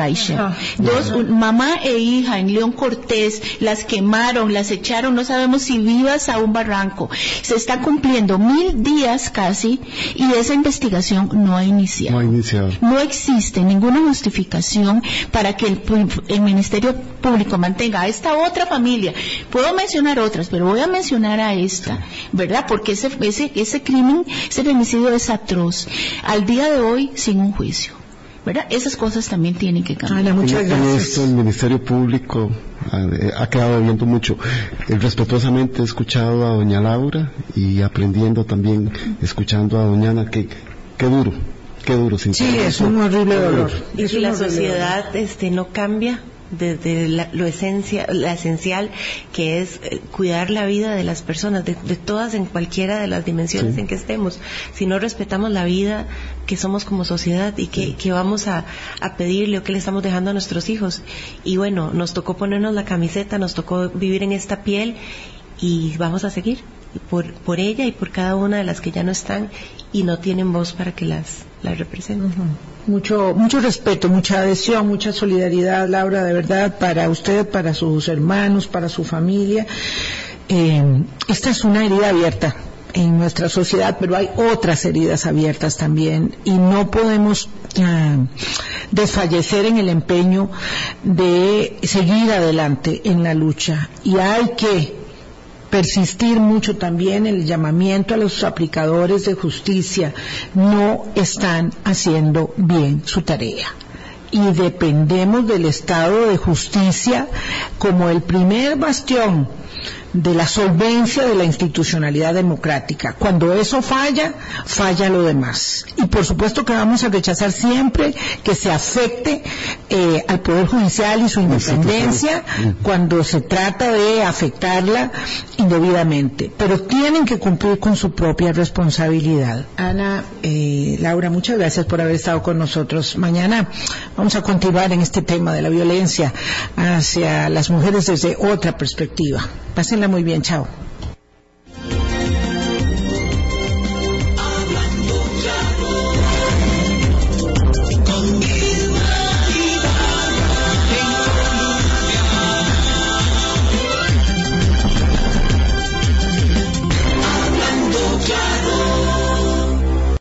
Mamá e hija en León Cortés, las quemaron, las echaron, no sabemos si vivas a un barranco. Se está cumpliendo mil días casi y esa investigación no ha iniciado. No ha iniciado. No existe ninguna justificación para que el, Ministerio Público mantenga a esta otra familia. Puedo mencionar otras, pero voy a mencionar a esta, ¿verdad? Porque ese, ese, ese crimen, ese femicidio es atroz. Al día de hoy, sin un juicio. ¿Verdad? Esas cosas también tienen que cambiar. muchas gracias. esto el Ministerio Público ha, quedado viendo mucho. Eh, respetuosamente he escuchado a doña Laura y aprendiendo también, escuchando a doña Ana, que, qué duro, qué duro. sí, es un horrible dolor. Y si la sociedad este, no cambia, desde lo esencia, la esencial que es eh, cuidar la vida de las personas, de, todas en cualquiera de las dimensiones en que estemos. Si no respetamos la vida que somos como sociedad y que, vamos a, pedirle o que le estamos dejando a nuestros hijos. Y bueno, nos tocó ponernos la camiseta, nos tocó vivir en esta piel y vamos a seguir por, por ella y por cada una de las que ya no están y no tienen voz para que las, las representen. Mucho, mucho respeto, mucha adhesión, mucha solidaridad, Laura, de verdad, para usted, para sus hermanos, para su familia. Eh, esta es una herida abierta en nuestra sociedad, pero hay otras heridas abiertas también y no podemos ah, desfallecer en el empeño de seguir adelante en la lucha y hay que persistir mucho también el llamamiento a los aplicadores de justicia. No están haciendo bien su tarea y dependemos del Estado de justicia como el primer bastión de la solvencia de la institucionalidad democrática. Cuando eso falla, falla lo demás. Y por supuesto que vamos a rechazar siempre que se afecte eh, al Poder Judicial y su independencia cuando se trata de afectarla indebidamente. Pero tienen que cumplir con su propia responsabilidad. Ana, eh, Laura, muchas gracias por haber estado con nosotros. Mañana vamos a continuar en este tema de la violencia hacia las mujeres desde otra perspectiva. Muy bien, chao.